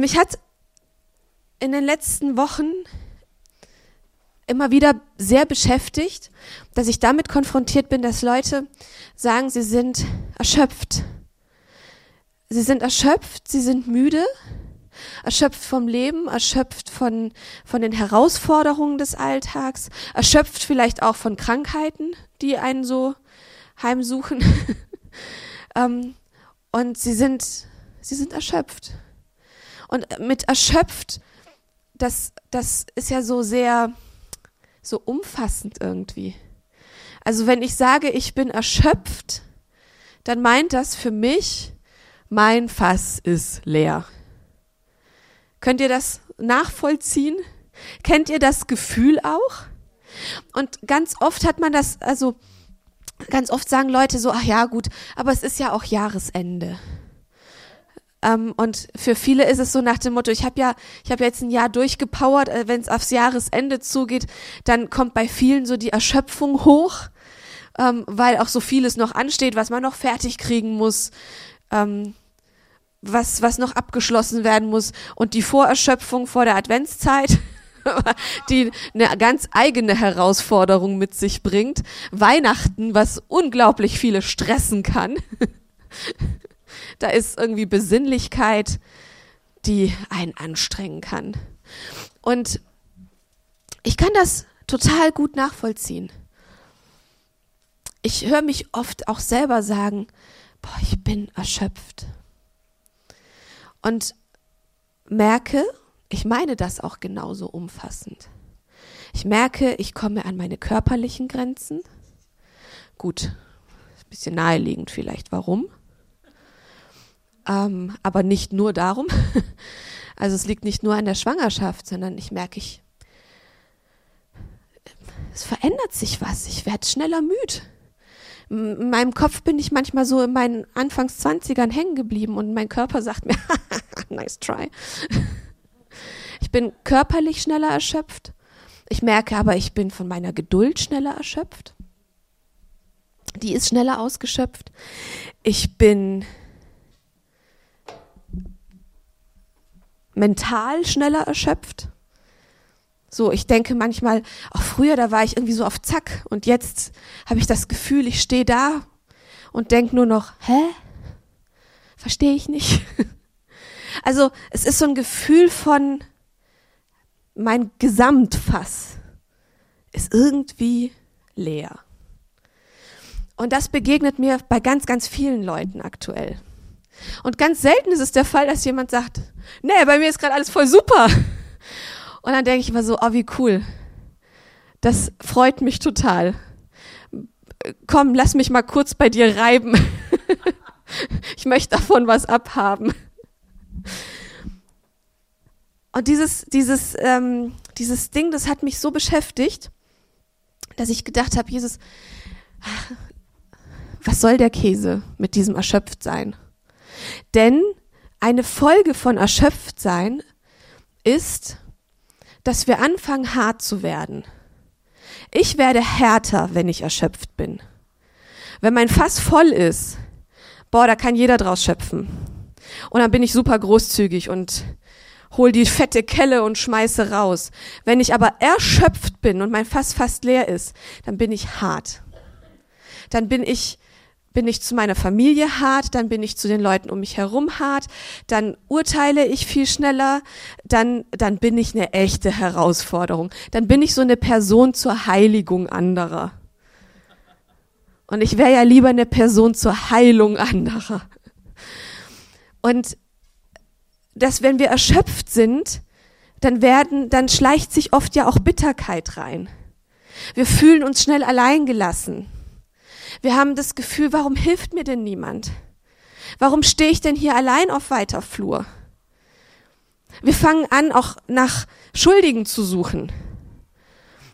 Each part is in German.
Mich hat in den letzten Wochen immer wieder sehr beschäftigt, dass ich damit konfrontiert bin, dass Leute sagen, sie sind erschöpft. Sie sind erschöpft, sie sind müde, erschöpft vom Leben, erschöpft von, von den Herausforderungen des Alltags, erschöpft vielleicht auch von Krankheiten, die einen so heimsuchen. ähm, und sie sind, sie sind erschöpft. Und mit erschöpft, das, das ist ja so sehr, so umfassend irgendwie. Also wenn ich sage, ich bin erschöpft, dann meint das für mich, mein Fass ist leer. Könnt ihr das nachvollziehen? Kennt ihr das Gefühl auch? Und ganz oft hat man das, also ganz oft sagen Leute so, ach ja gut, aber es ist ja auch Jahresende. Ähm, und für viele ist es so nach dem Motto, ich habe ja, ich habe jetzt ein Jahr durchgepowert, äh, wenn es aufs Jahresende zugeht, dann kommt bei vielen so die Erschöpfung hoch, ähm, weil auch so vieles noch ansteht, was man noch fertig kriegen muss, ähm, was, was noch abgeschlossen werden muss und die Vorerschöpfung vor der Adventszeit. die eine ganz eigene Herausforderung mit sich bringt. Weihnachten, was unglaublich viele stressen kann. Da ist irgendwie Besinnlichkeit, die einen anstrengen kann. Und ich kann das total gut nachvollziehen. Ich höre mich oft auch selber sagen, boah, ich bin erschöpft. Und merke, ich meine das auch genauso umfassend. Ich merke, ich komme an meine körperlichen Grenzen. Gut, ein bisschen naheliegend vielleicht. Warum? Ähm, aber nicht nur darum. Also es liegt nicht nur an der Schwangerschaft, sondern ich merke, ich, es verändert sich was. Ich werde schneller müde. In meinem Kopf bin ich manchmal so in meinen Anfangs 20ern hängen geblieben und mein Körper sagt mir, nice try. Ich bin körperlich schneller erschöpft. Ich merke aber, ich bin von meiner Geduld schneller erschöpft. Die ist schneller ausgeschöpft. Ich bin mental schneller erschöpft. So, ich denke manchmal, auch früher, da war ich irgendwie so auf Zack und jetzt habe ich das Gefühl, ich stehe da und denke nur noch, hä? Verstehe ich nicht. Also es ist so ein Gefühl von, mein Gesamtfass ist irgendwie leer. Und das begegnet mir bei ganz, ganz vielen Leuten aktuell. Und ganz selten ist es der Fall, dass jemand sagt, nee, bei mir ist gerade alles voll super. Und dann denke ich immer so, oh, wie cool. Das freut mich total. Komm, lass mich mal kurz bei dir reiben. ich möchte davon was abhaben. Und dieses, dieses, ähm, dieses Ding, das hat mich so beschäftigt, dass ich gedacht habe, Jesus, was soll der Käse mit diesem Erschöpftsein? Denn eine Folge von Erschöpftsein ist, dass wir anfangen hart zu werden. Ich werde härter, wenn ich erschöpft bin. Wenn mein Fass voll ist, boah, da kann jeder draus schöpfen. Und dann bin ich super großzügig und hol die fette Kelle und schmeiße raus. Wenn ich aber erschöpft bin und mein Fass fast leer ist, dann bin ich hart. Dann bin ich bin ich zu meiner Familie hart, dann bin ich zu den Leuten um mich herum hart, dann urteile ich viel schneller, dann, dann bin ich eine echte Herausforderung. Dann bin ich so eine Person zur Heiligung anderer. Und ich wäre ja lieber eine Person zur Heilung anderer. Und dass wenn wir erschöpft sind, dann werden, dann schleicht sich oft ja auch Bitterkeit rein. Wir fühlen uns schnell alleingelassen. Wir haben das Gefühl, warum hilft mir denn niemand? Warum stehe ich denn hier allein auf weiter Flur? Wir fangen an, auch nach Schuldigen zu suchen.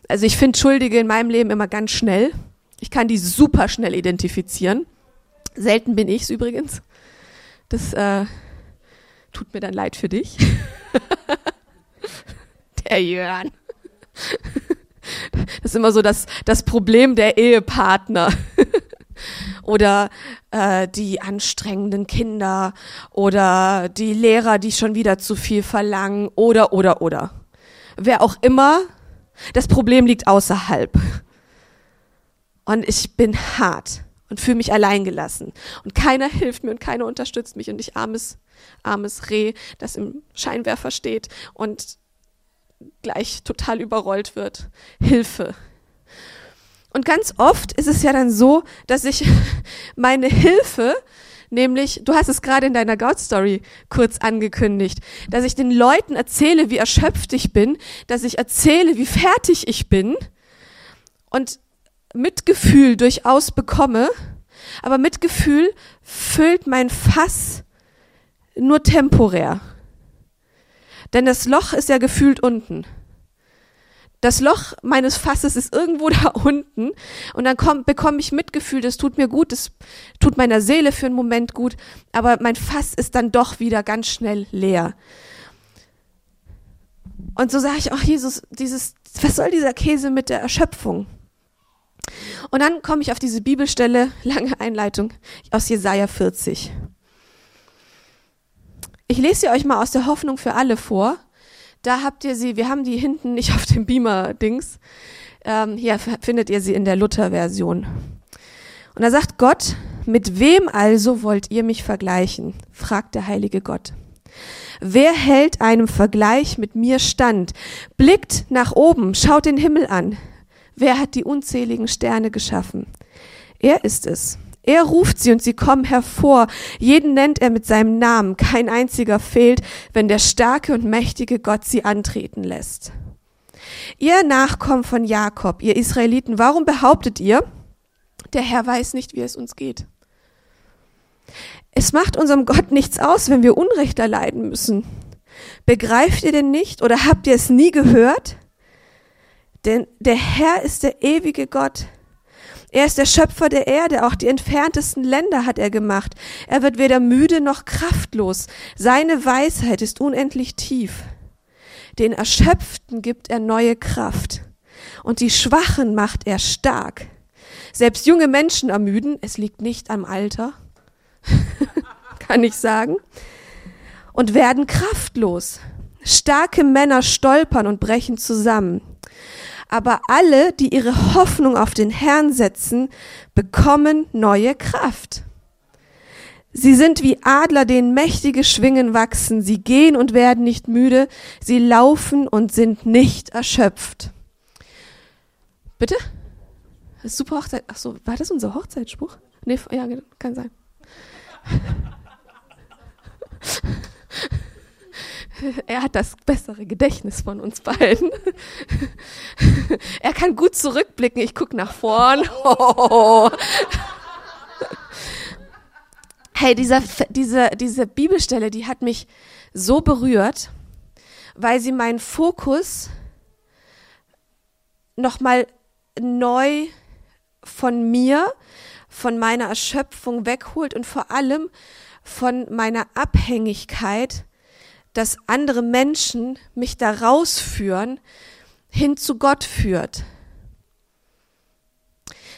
Also ich finde Schuldige in meinem Leben immer ganz schnell. Ich kann die super schnell identifizieren. Selten bin ich's übrigens. Das äh, tut mir dann leid für dich. Der Jörn. Das ist immer so das, das Problem der Ehepartner. oder äh, die anstrengenden Kinder oder die Lehrer, die schon wieder zu viel verlangen oder oder oder. Wer auch immer, das Problem liegt außerhalb. Und ich bin hart und fühle mich alleingelassen. Und keiner hilft mir und keiner unterstützt mich. Und ich armes, armes Reh, das im Scheinwerfer steht und gleich total überrollt wird. Hilfe. Und ganz oft ist es ja dann so, dass ich meine Hilfe, nämlich, du hast es gerade in deiner God-Story kurz angekündigt, dass ich den Leuten erzähle, wie erschöpft ich bin, dass ich erzähle, wie fertig ich bin und Mitgefühl durchaus bekomme, aber Mitgefühl füllt mein Fass nur temporär. Denn das Loch ist ja gefühlt unten. Das Loch meines Fasses ist irgendwo da unten und dann komm, bekomme ich Mitgefühl, das tut mir gut, das tut meiner Seele für einen Moment gut, aber mein Fass ist dann doch wieder ganz schnell leer. Und so sage ich auch, Jesus, dieses, was soll dieser Käse mit der Erschöpfung? Und dann komme ich auf diese Bibelstelle, lange Einleitung, aus Jesaja 40. Ich lese sie euch mal aus der Hoffnung für alle vor. Da habt ihr sie, wir haben die hinten nicht auf dem Beamer-Dings. Ähm, hier findet ihr sie in der Luther-Version. Und da sagt Gott, mit wem also wollt ihr mich vergleichen? fragt der heilige Gott. Wer hält einem Vergleich mit mir stand? Blickt nach oben, schaut den Himmel an. Wer hat die unzähligen Sterne geschaffen? Er ist es. Er ruft sie und sie kommen hervor. Jeden nennt er mit seinem Namen. Kein einziger fehlt, wenn der starke und mächtige Gott sie antreten lässt. Ihr Nachkommen von Jakob, ihr Israeliten, warum behauptet ihr, der Herr weiß nicht, wie es uns geht? Es macht unserem Gott nichts aus, wenn wir Unrecht erleiden müssen. Begreift ihr denn nicht oder habt ihr es nie gehört? Denn der Herr ist der ewige Gott. Er ist der Schöpfer der Erde, auch die entferntesten Länder hat er gemacht. Er wird weder müde noch kraftlos. Seine Weisheit ist unendlich tief. Den Erschöpften gibt er neue Kraft und die Schwachen macht er stark. Selbst junge Menschen ermüden, es liegt nicht am Alter, kann ich sagen, und werden kraftlos. Starke Männer stolpern und brechen zusammen. Aber alle, die ihre Hoffnung auf den Herrn setzen, bekommen neue Kraft. Sie sind wie Adler, denen mächtige Schwingen wachsen. Sie gehen und werden nicht müde. Sie laufen und sind nicht erschöpft. Bitte? Super Hochzeit. Ach so, war das unser Hochzeitsspruch? Nee, ja, kann sein. Er hat das bessere Gedächtnis von uns beiden. Er kann gut zurückblicken. Ich gucke nach vorn. Hey, dieser, diese, diese Bibelstelle, die hat mich so berührt, weil sie meinen Fokus nochmal neu von mir, von meiner Erschöpfung wegholt und vor allem von meiner Abhängigkeit dass andere Menschen mich da rausführen, hin zu Gott führt.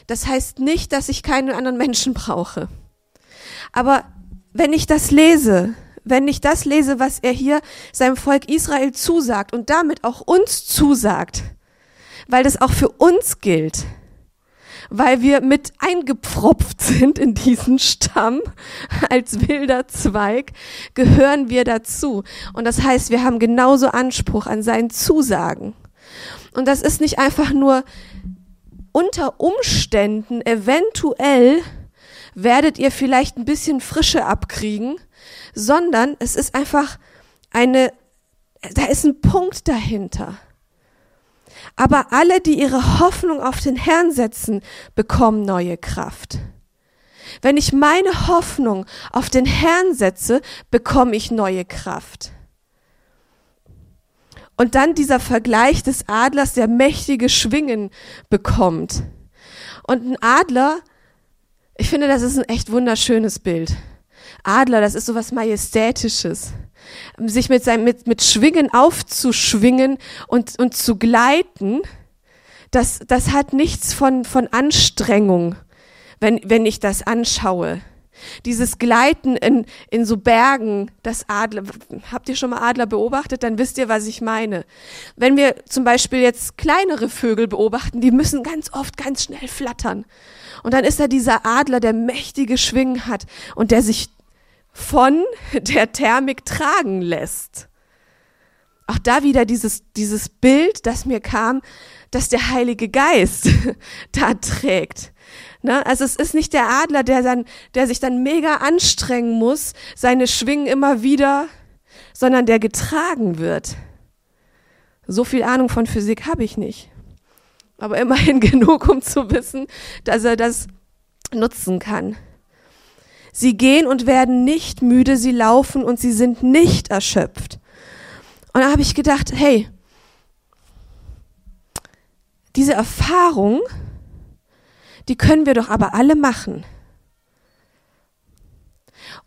Das heißt nicht, dass ich keinen anderen Menschen brauche. Aber wenn ich das lese, wenn ich das lese, was er hier seinem Volk Israel zusagt und damit auch uns zusagt, weil das auch für uns gilt, weil wir mit eingepfropft sind in diesen Stamm als wilder Zweig, gehören wir dazu. Und das heißt, wir haben genauso Anspruch an seinen Zusagen. Und das ist nicht einfach nur unter Umständen, eventuell werdet ihr vielleicht ein bisschen Frische abkriegen, sondern es ist einfach eine, da ist ein Punkt dahinter. Aber alle, die ihre Hoffnung auf den Herrn setzen, bekommen neue Kraft. Wenn ich meine Hoffnung auf den Herrn setze, bekomme ich neue Kraft. Und dann dieser Vergleich des Adlers, der mächtige Schwingen bekommt. Und ein Adler, ich finde, das ist ein echt wunderschönes Bild. Adler, das ist so was Majestätisches sich mit, seinem, mit, mit Schwingen aufzuschwingen und, und zu gleiten, das, das hat nichts von, von Anstrengung, wenn, wenn ich das anschaue. Dieses Gleiten in, in so Bergen, das Adler. Habt ihr schon mal Adler beobachtet? Dann wisst ihr, was ich meine. Wenn wir zum Beispiel jetzt kleinere Vögel beobachten, die müssen ganz oft ganz schnell flattern. Und dann ist da dieser Adler, der mächtige Schwingen hat und der sich von der Thermik tragen lässt. Auch da wieder dieses, dieses Bild, das mir kam, dass der Heilige Geist da trägt. Ne? Also es ist nicht der Adler, der, dann, der sich dann mega anstrengen muss, seine Schwingen immer wieder, sondern der getragen wird. So viel Ahnung von Physik habe ich nicht. Aber immerhin genug, um zu wissen, dass er das nutzen kann. Sie gehen und werden nicht müde, sie laufen und sie sind nicht erschöpft. Und da habe ich gedacht, hey, diese Erfahrung, die können wir doch aber alle machen.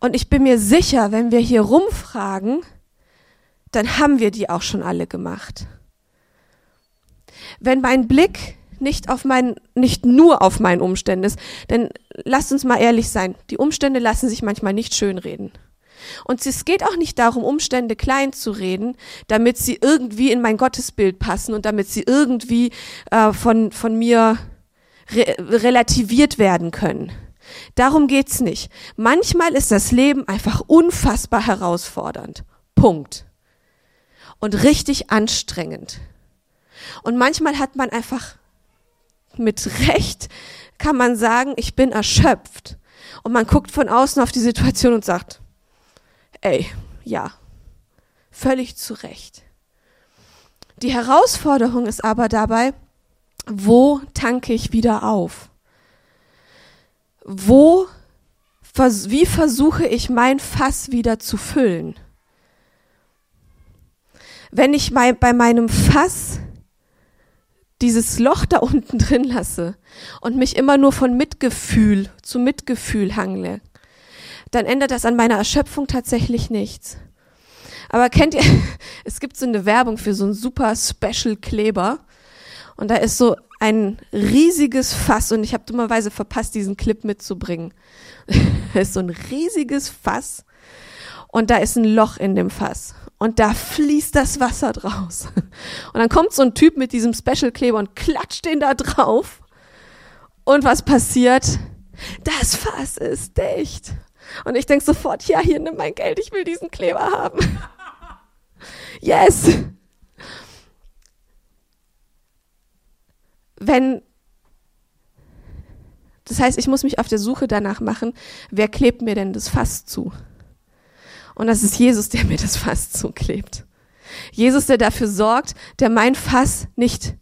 Und ich bin mir sicher, wenn wir hier rumfragen, dann haben wir die auch schon alle gemacht. Wenn mein Blick nicht auf mein, nicht nur auf meinen Umständen ist, denn lasst uns mal ehrlich sein, die Umstände lassen sich manchmal nicht schönreden. Und es geht auch nicht darum, Umstände klein zu reden, damit sie irgendwie in mein Gottesbild passen und damit sie irgendwie äh, von, von mir re relativiert werden können. Darum geht's nicht. Manchmal ist das Leben einfach unfassbar herausfordernd. Punkt. Und richtig anstrengend. Und manchmal hat man einfach mit Recht, kann man sagen, ich bin erschöpft. Und man guckt von außen auf die Situation und sagt, ey, ja, völlig zu Recht. Die Herausforderung ist aber dabei, wo tanke ich wieder auf? Wo, wie versuche ich mein Fass wieder zu füllen? Wenn ich bei meinem Fass dieses Loch da unten drin lasse und mich immer nur von Mitgefühl zu Mitgefühl hangle, dann ändert das an meiner Erschöpfung tatsächlich nichts. Aber kennt ihr, es gibt so eine Werbung für so einen super Special Kleber und da ist so ein riesiges Fass und ich habe dummerweise verpasst, diesen Clip mitzubringen. da ist so ein riesiges Fass und da ist ein Loch in dem Fass und da fließt das Wasser draus. Und dann kommt so ein Typ mit diesem Special Kleber und klatscht den da drauf. Und was passiert? Das Fass ist dicht. Und ich denke sofort, ja, hier nimm mein Geld, ich will diesen Kleber haben. yes. Wenn das heißt, ich muss mich auf der Suche danach machen, wer klebt mir denn das Fass zu? Und das ist Jesus, der mir das Fass zuklebt. Jesus, der dafür sorgt, der mein Fass nicht,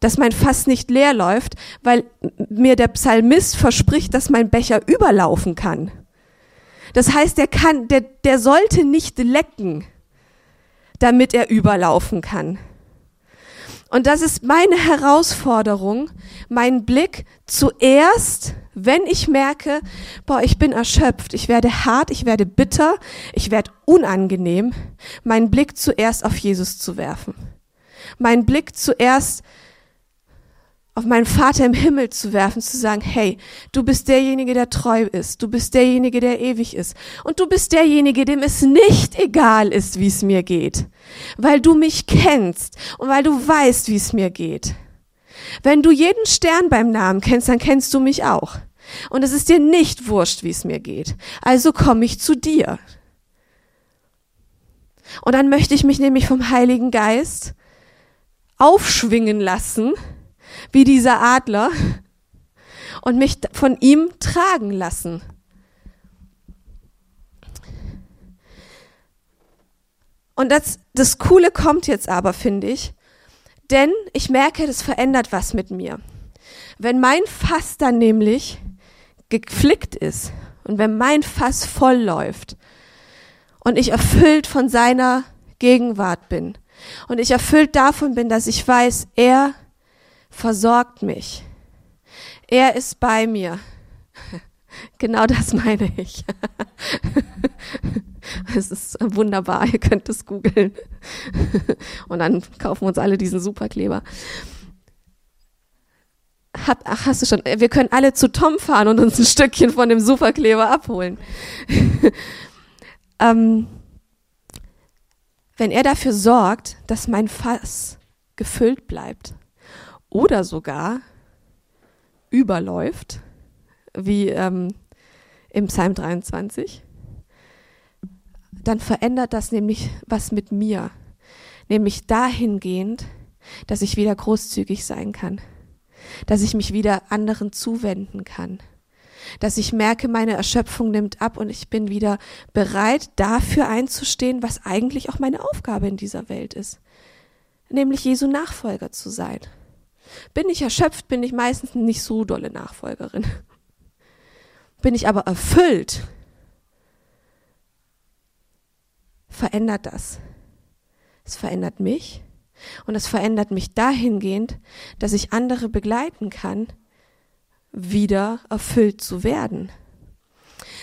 dass mein Fass nicht leer läuft, weil mir der Psalmist verspricht, dass mein Becher überlaufen kann. Das heißt, der kann, der, der sollte nicht lecken, damit er überlaufen kann. Und das ist meine Herausforderung, meinen Blick zuerst wenn ich merke, boah, ich bin erschöpft, ich werde hart, ich werde bitter, ich werde unangenehm, meinen Blick zuerst auf Jesus zu werfen. Meinen Blick zuerst auf meinen Vater im Himmel zu werfen, zu sagen, hey, du bist derjenige, der treu ist, du bist derjenige, der ewig ist und du bist derjenige, dem es nicht egal ist, wie es mir geht, weil du mich kennst und weil du weißt, wie es mir geht. Wenn du jeden Stern beim Namen kennst, dann kennst du mich auch. Und es ist dir nicht wurscht, wie es mir geht. Also komme ich zu dir. Und dann möchte ich mich nämlich vom Heiligen Geist aufschwingen lassen, wie dieser Adler, und mich von ihm tragen lassen. Und das, das Coole kommt jetzt aber, finde ich, denn ich merke, das verändert was mit mir. Wenn mein Fass dann nämlich geflickt ist und wenn mein Fass voll läuft und ich erfüllt von seiner Gegenwart bin und ich erfüllt davon bin, dass ich weiß, er versorgt mich. Er ist bei mir. Genau das meine ich. Es ist wunderbar, ihr könnt es googeln. Und dann kaufen wir uns alle diesen Superkleber. hat, ach, hast du schon, wir können alle zu Tom fahren und uns ein Stückchen von dem Superkleber abholen. ähm, wenn er dafür sorgt, dass mein Fass gefüllt bleibt oder sogar überläuft, wie ähm, im Psalm 23, dann verändert das nämlich was mit mir, nämlich dahingehend, dass ich wieder großzügig sein kann, dass ich mich wieder anderen zuwenden kann, dass ich merke, meine Erschöpfung nimmt ab und ich bin wieder bereit, dafür einzustehen, was eigentlich auch meine Aufgabe in dieser Welt ist, nämlich Jesu Nachfolger zu sein. Bin ich erschöpft, bin ich meistens nicht so dolle Nachfolgerin. Bin ich aber erfüllt, verändert das. Es verändert mich und es verändert mich dahingehend, dass ich andere begleiten kann, wieder erfüllt zu werden.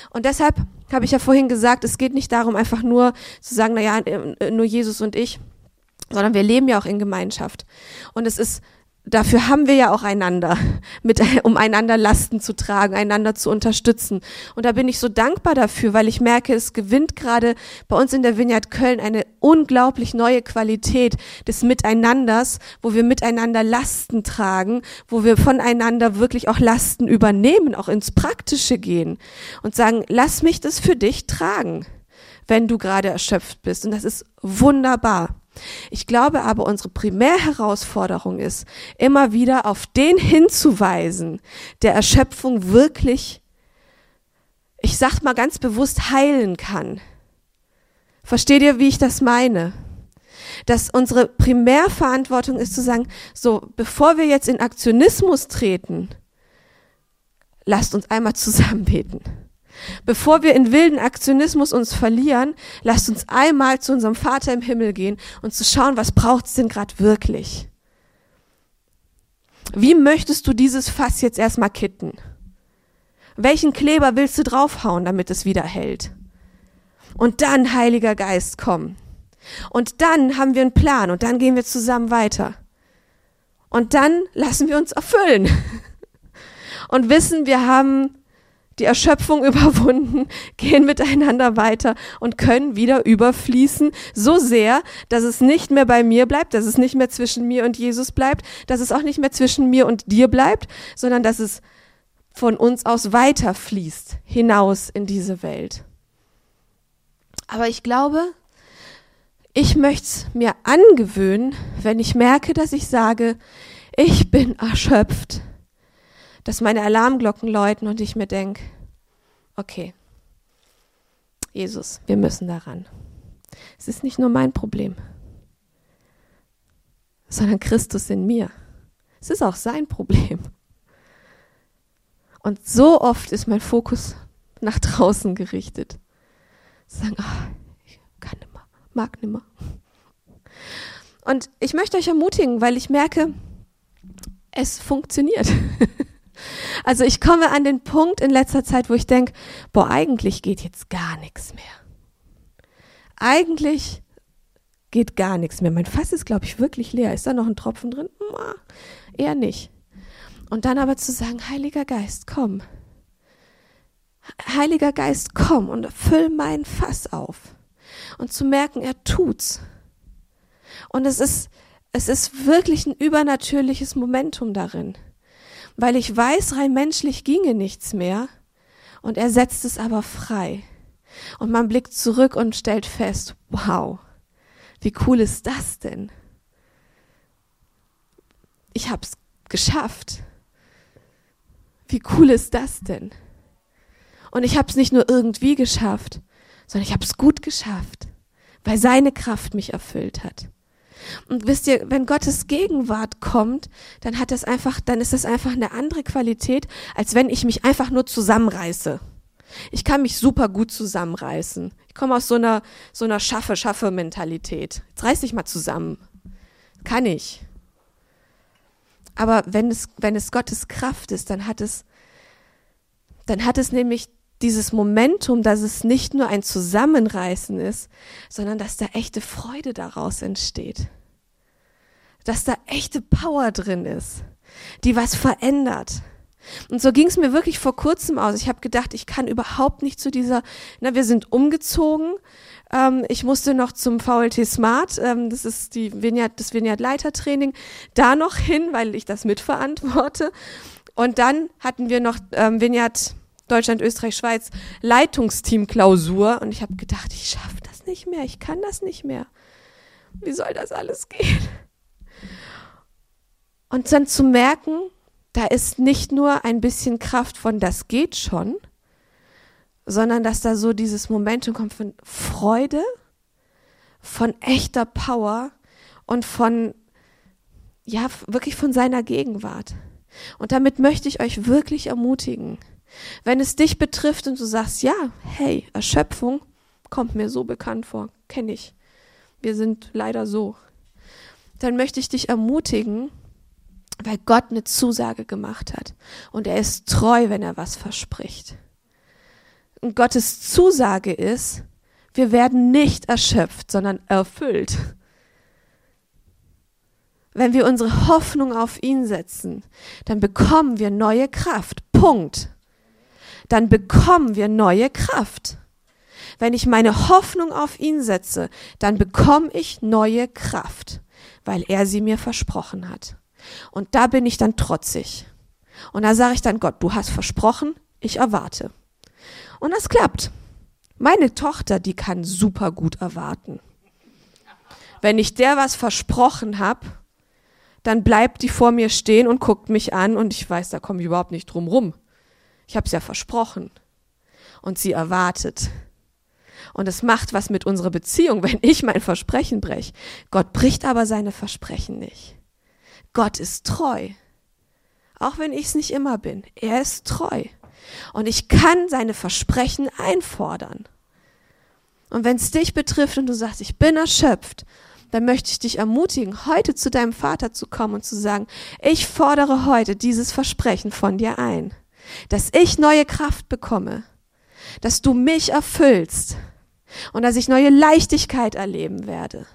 Und deshalb habe ich ja vorhin gesagt, es geht nicht darum, einfach nur zu sagen, naja, nur Jesus und ich, sondern wir leben ja auch in Gemeinschaft. Und es ist dafür haben wir ja auch einander, mit, um einander Lasten zu tragen, einander zu unterstützen. Und da bin ich so dankbar dafür, weil ich merke, es gewinnt gerade bei uns in der Vineyard Köln eine unglaublich neue Qualität des Miteinanders, wo wir miteinander Lasten tragen, wo wir voneinander wirklich auch Lasten übernehmen, auch ins Praktische gehen und sagen, lass mich das für dich tragen, wenn du gerade erschöpft bist. Und das ist wunderbar. Ich glaube aber, unsere Primärherausforderung ist, immer wieder auf den hinzuweisen, der Erschöpfung wirklich, ich sag mal ganz bewusst, heilen kann. Versteht ihr, wie ich das meine? Dass unsere Primärverantwortung ist zu sagen, so, bevor wir jetzt in Aktionismus treten, lasst uns einmal zusammen beten. Bevor wir in wilden Aktionismus uns verlieren, lasst uns einmal zu unserem Vater im Himmel gehen und zu schauen, was braucht es denn gerade wirklich? Wie möchtest du dieses Fass jetzt erstmal kitten? Welchen Kleber willst du draufhauen, damit es wieder hält? Und dann, Heiliger Geist, komm. Und dann haben wir einen Plan und dann gehen wir zusammen weiter. Und dann lassen wir uns erfüllen und wissen, wir haben die Erschöpfung überwunden, gehen miteinander weiter und können wieder überfließen, so sehr, dass es nicht mehr bei mir bleibt, dass es nicht mehr zwischen mir und Jesus bleibt, dass es auch nicht mehr zwischen mir und dir bleibt, sondern dass es von uns aus weiterfließt hinaus in diese Welt. Aber ich glaube, ich möchte es mir angewöhnen, wenn ich merke, dass ich sage, ich bin erschöpft dass meine Alarmglocken läuten und ich mir denke, okay, Jesus, wir müssen daran. Es ist nicht nur mein Problem, sondern Christus in mir. Es ist auch sein Problem. Und so oft ist mein Fokus nach draußen gerichtet. Sagen, oh, ich kann nimmer, mag nimmer. Und ich möchte euch ermutigen, weil ich merke, es funktioniert. Also ich komme an den Punkt in letzter Zeit, wo ich denke, boah, eigentlich geht jetzt gar nichts mehr. Eigentlich geht gar nichts mehr. Mein Fass ist, glaube ich, wirklich leer. Ist da noch ein Tropfen drin? Eher nicht. Und dann aber zu sagen, Heiliger Geist, komm. Heiliger Geist, komm und füll mein Fass auf. Und zu merken, er tut's. Und es ist, es ist wirklich ein übernatürliches Momentum darin weil ich weiß, rein menschlich ginge nichts mehr. Und er setzt es aber frei. Und man blickt zurück und stellt fest, wow, wie cool ist das denn? Ich hab's geschafft. Wie cool ist das denn? Und ich hab's nicht nur irgendwie geschafft, sondern ich hab's gut geschafft, weil seine Kraft mich erfüllt hat. Und wisst ihr, wenn Gottes Gegenwart kommt, dann hat das einfach, dann ist das einfach eine andere Qualität, als wenn ich mich einfach nur zusammenreiße. Ich kann mich super gut zusammenreißen. Ich komme aus so einer, so einer schaffe, schaffe Mentalität. Jetzt reiß dich mal zusammen. Kann ich. Aber wenn es, wenn es Gottes Kraft ist, dann hat es, dann hat es nämlich dieses Momentum, dass es nicht nur ein Zusammenreißen ist, sondern dass da echte Freude daraus entsteht. Dass da echte Power drin ist. die was verändert. Und so ging es mir wirklich vor kurzem aus. Ich habe gedacht, ich kann überhaupt nicht zu dieser, na, wir sind umgezogen. Ähm, ich musste noch zum VLT Smart, ähm, das ist die Vineyard, das Vineyard Leitertraining, da noch hin, weil ich das mitverantworte. Und dann hatten wir noch ähm, Vineyard Deutschland, Österreich, Schweiz Leitungsteam-Klausur. Und ich habe gedacht, ich schaffe das nicht mehr, ich kann das nicht mehr. Wie soll das alles gehen? Und dann zu merken, da ist nicht nur ein bisschen Kraft von das geht schon, sondern dass da so dieses Momentum kommt von Freude, von echter Power und von, ja, wirklich von seiner Gegenwart. Und damit möchte ich euch wirklich ermutigen, wenn es dich betrifft und du sagst, ja, hey, Erschöpfung kommt mir so bekannt vor, kenne ich. Wir sind leider so. Dann möchte ich dich ermutigen, weil Gott eine Zusage gemacht hat. Und er ist treu, wenn er was verspricht. Und Gottes Zusage ist, wir werden nicht erschöpft, sondern erfüllt. Wenn wir unsere Hoffnung auf ihn setzen, dann bekommen wir neue Kraft. Punkt. Dann bekommen wir neue Kraft. Wenn ich meine Hoffnung auf ihn setze, dann bekomme ich neue Kraft, weil er sie mir versprochen hat. Und da bin ich dann trotzig. Und da sage ich dann, Gott, du hast versprochen, ich erwarte. Und das klappt. Meine Tochter, die kann super gut erwarten. Wenn ich der was versprochen habe, dann bleibt die vor mir stehen und guckt mich an und ich weiß, da komme ich überhaupt nicht drum rum. Ich habe es ja versprochen. Und sie erwartet. Und es macht was mit unserer Beziehung, wenn ich mein Versprechen breche. Gott bricht aber seine Versprechen nicht. Gott ist treu. Auch wenn ich es nicht immer bin. Er ist treu. Und ich kann seine Versprechen einfordern. Und wenn es dich betrifft und du sagst, ich bin erschöpft, dann möchte ich dich ermutigen, heute zu deinem Vater zu kommen und zu sagen, ich fordere heute dieses Versprechen von dir ein, dass ich neue Kraft bekomme, dass du mich erfüllst und dass ich neue Leichtigkeit erleben werde.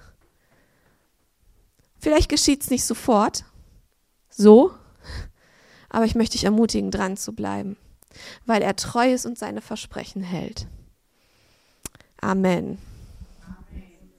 Vielleicht geschieht es nicht sofort, so, aber ich möchte dich ermutigen, dran zu bleiben, weil er treu ist und seine Versprechen hält. Amen.